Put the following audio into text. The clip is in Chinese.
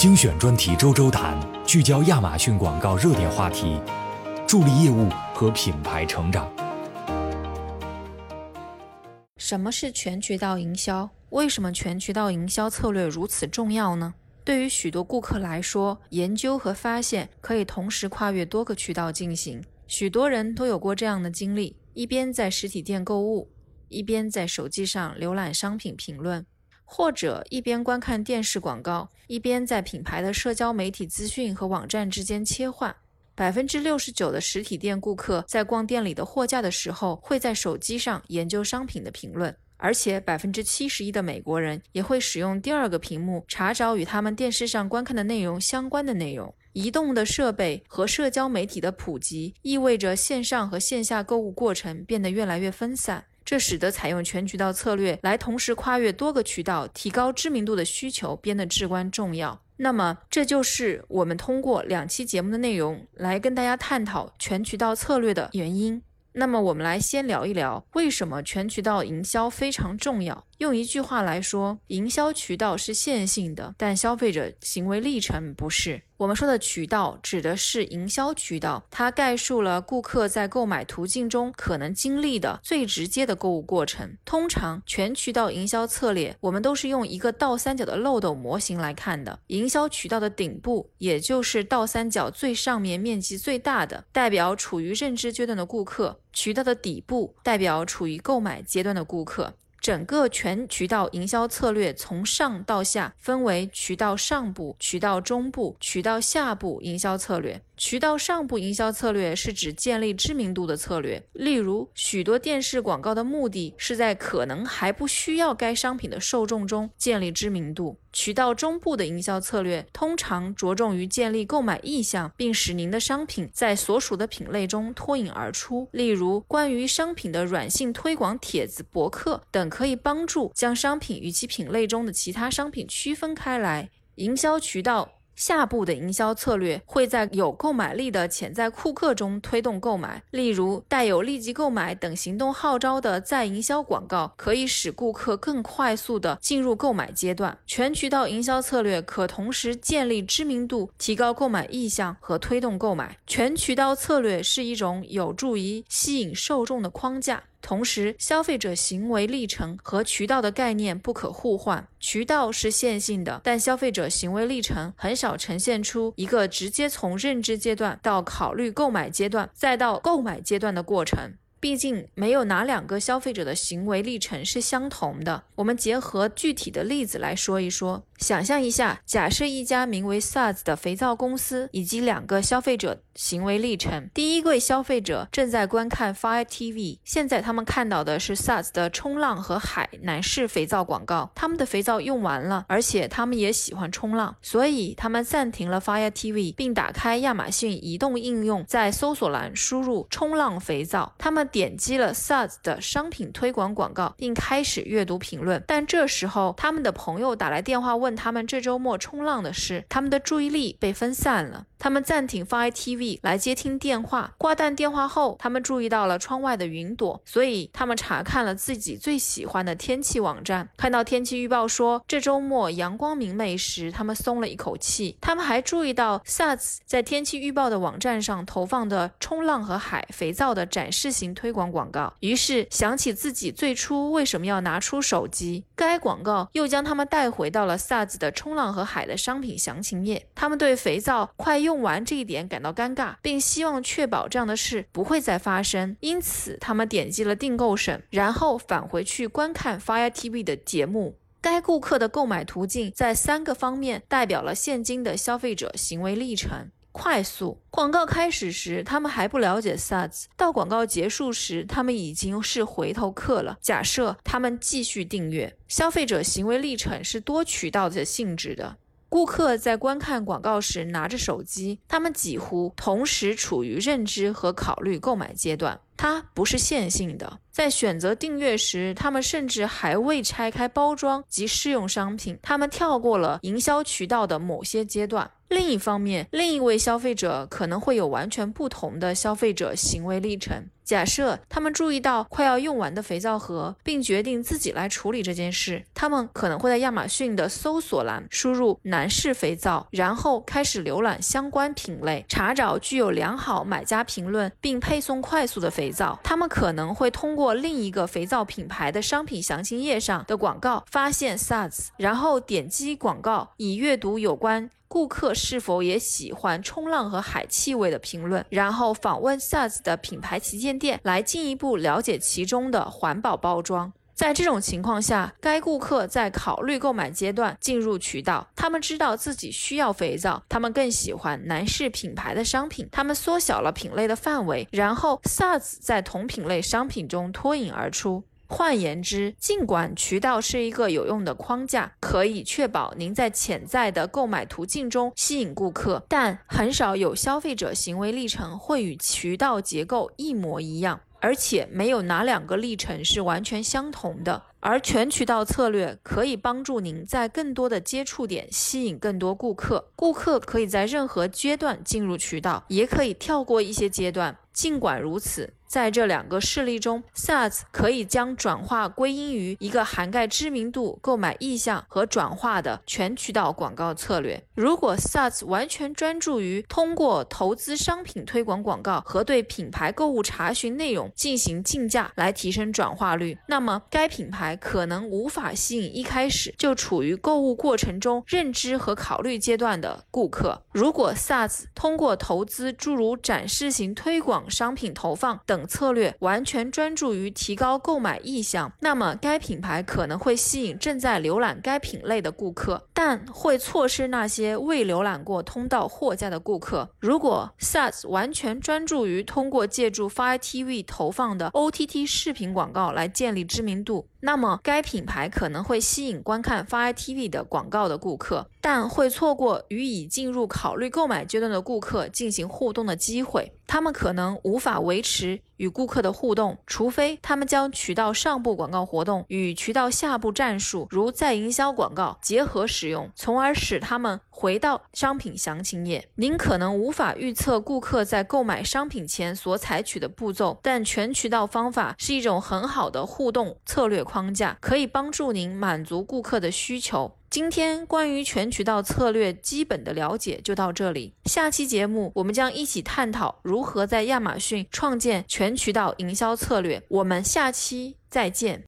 精选专题周周谈，聚焦亚马逊广告热点话题，助力业务和品牌成长。什么是全渠道营销？为什么全渠道营销策略如此重要呢？对于许多顾客来说，研究和发现可以同时跨越多个渠道进行。许多人都有过这样的经历：一边在实体店购物，一边在手机上浏览商品评论，或者一边观看电视广告，一边在品牌的社交媒体资讯和网站之间切换。百分之六十九的实体店顾客在逛店里的货架的时候，会在手机上研究商品的评论。而且百分之七十一的美国人也会使用第二个屏幕查找与他们电视上观看的内容相关的内容。移动的设备和社交媒体的普及，意味着线上和线下购物过程变得越来越分散，这使得采用全渠道策略来同时跨越多个渠道、提高知名度的需求变得至关重要。那么，这就是我们通过两期节目的内容来跟大家探讨全渠道策略的原因。那么，我们来先聊一聊为什么全渠道营销非常重要。用一句话来说，营销渠道是线性的，但消费者行为历程不是。我们说的渠道指的是营销渠道，它概述了顾客在购买途径中可能经历的最直接的购物过程。通常，全渠道营销策略我们都是用一个倒三角的漏斗模型来看的。营销渠道的顶部，也就是倒三角最上面面积最大的，代表处于认知阶段的顾客；渠道的底部，代表处于购买阶段的顾客。整个全渠道营销策略从上到下分为渠道上部、渠道中部、渠道下部营销策略。渠道上部营销策略是指建立知名度的策略，例如许多电视广告的目的是在可能还不需要该商品的受众中建立知名度。渠道中部的营销策略通常着重于建立购买意向，并使您的商品在所属的品类中脱颖而出。例如，关于商品的软性推广帖子、博客等，可以帮助将商品与其品类中的其他商品区分开来。营销渠道。下部的营销策略会在有购买力的潜在顾客中推动购买，例如带有立即购买等行动号召的再营销广告，可以使顾客更快速地进入购买阶段。全渠道营销策略可同时建立知名度、提高购买意向和推动购买。全渠道策略是一种有助于吸引受众的框架。同时，消费者行为历程和渠道的概念不可互换。渠道是线性的，但消费者行为历程很少呈现出一个直接从认知阶段到考虑购买阶段，再到购买阶段的过程。毕竟没有哪两个消费者的行为历程是相同的。我们结合具体的例子来说一说。想象一下，假设一家名为 SARS 的肥皂公司以及两个消费者行为历程。第一位消费者正在观看 Fire TV，现在他们看到的是 SARS 的冲浪和海男士肥皂广告。他们的肥皂用完了，而且他们也喜欢冲浪，所以他们暂停了 Fire TV，并打开亚马逊移动应用，在搜索栏输入“冲浪肥皂”。他们点击了 SARS 的商品推广广告，并开始阅读评论。但这时候，他们的朋友打来电话问。他们这周末冲浪的事，他们的注意力被分散了。他们暂停放 ITV 来接听电话。挂断电话后，他们注意到了窗外的云朵，所以他们查看了自己最喜欢的天气网站。看到天气预报说这周末阳光明媚时，他们松了一口气。他们还注意到 SATS 在天气预报的网站上投放的冲浪和海肥皂的展示型推广广告，于是想起自己最初为什么要拿出手机。该广告又将他们带回到了 SATS 的冲浪和海的商品详情页。他们对肥皂快用。用完这一点感到尴尬，并希望确保这样的事不会再发生，因此他们点击了订购审，然后返回去观看 Fire TV 的节目。该顾客的购买途径在三个方面代表了现今的消费者行为历程：快速。广告开始时，他们还不了解 SaaS；到广告结束时，他们已经是回头客了。假设他们继续订阅，消费者行为历程是多渠道的性质的。顾客在观看广告时拿着手机，他们几乎同时处于认知和考虑购买阶段。它不是线性的。在选择订阅时，他们甚至还未拆开包装及试用商品，他们跳过了营销渠道的某些阶段。另一方面，另一位消费者可能会有完全不同的消费者行为历程。假设他们注意到快要用完的肥皂盒，并决定自己来处理这件事，他们可能会在亚马逊的搜索栏输入“男士肥皂”，然后开始浏览相关品类，查找具有良好买家评论并配送快速的肥皂。他们可能会通过另一个肥皂品牌的商品详情页上的广告发现 SADS，然后点击广告以阅读有关。顾客是否也喜欢冲浪和海气味的评论？然后访问 SARS 的品牌旗舰店，来进一步了解其中的环保包装。在这种情况下，该顾客在考虑购买阶段进入渠道，他们知道自己需要肥皂，他们更喜欢男士品牌的商品，他们缩小了品类的范围，然后 SARS 在同品类商品中脱颖而出。换言之，尽管渠道是一个有用的框架，可以确保您在潜在的购买途径中吸引顾客，但很少有消费者行为历程会与渠道结构一模一样，而且没有哪两个历程是完全相同的。而全渠道策略可以帮助您在更多的接触点吸引更多顾客。顾客可以在任何阶段进入渠道，也可以跳过一些阶段。尽管如此，在这两个事例中，SaaS 可以将转化归因于一个涵盖知名度、购买意向和转化的全渠道广告策略。如果 SaaS 完全专注于通过投资商品推广广告和对品牌购物查询内容进行竞价来提升转化率，那么该品牌可能无法吸引一开始就处于购物过程中认知和考虑阶段的顾客。如果 SaaS 通过投资诸如展示型推广，商品投放等策略完全专注于提高购买意向，那么该品牌可能会吸引正在浏览该品类的顾客，但会错失那些未浏览过通道货架的顾客。如果 SaaS 完全专注于通过借助 Fire TV 投放的 OTT 视频广告来建立知名度，那么该品牌可能会吸引观看 Fire TV 的广告的顾客，但会错过与已进入考虑购买阶段的顾客进行互动的机会。他们可能无法维持。与顾客的互动，除非他们将渠道上部广告活动与渠道下部战术，如再营销广告结合使用，从而使他们回到商品详情页。您可能无法预测顾客在购买商品前所采取的步骤，但全渠道方法是一种很好的互动策略框架，可以帮助您满足顾客的需求。今天关于全渠道策略基本的了解就到这里，下期节目我们将一起探讨如何在亚马逊创建全渠道营销策略。我们下期再见。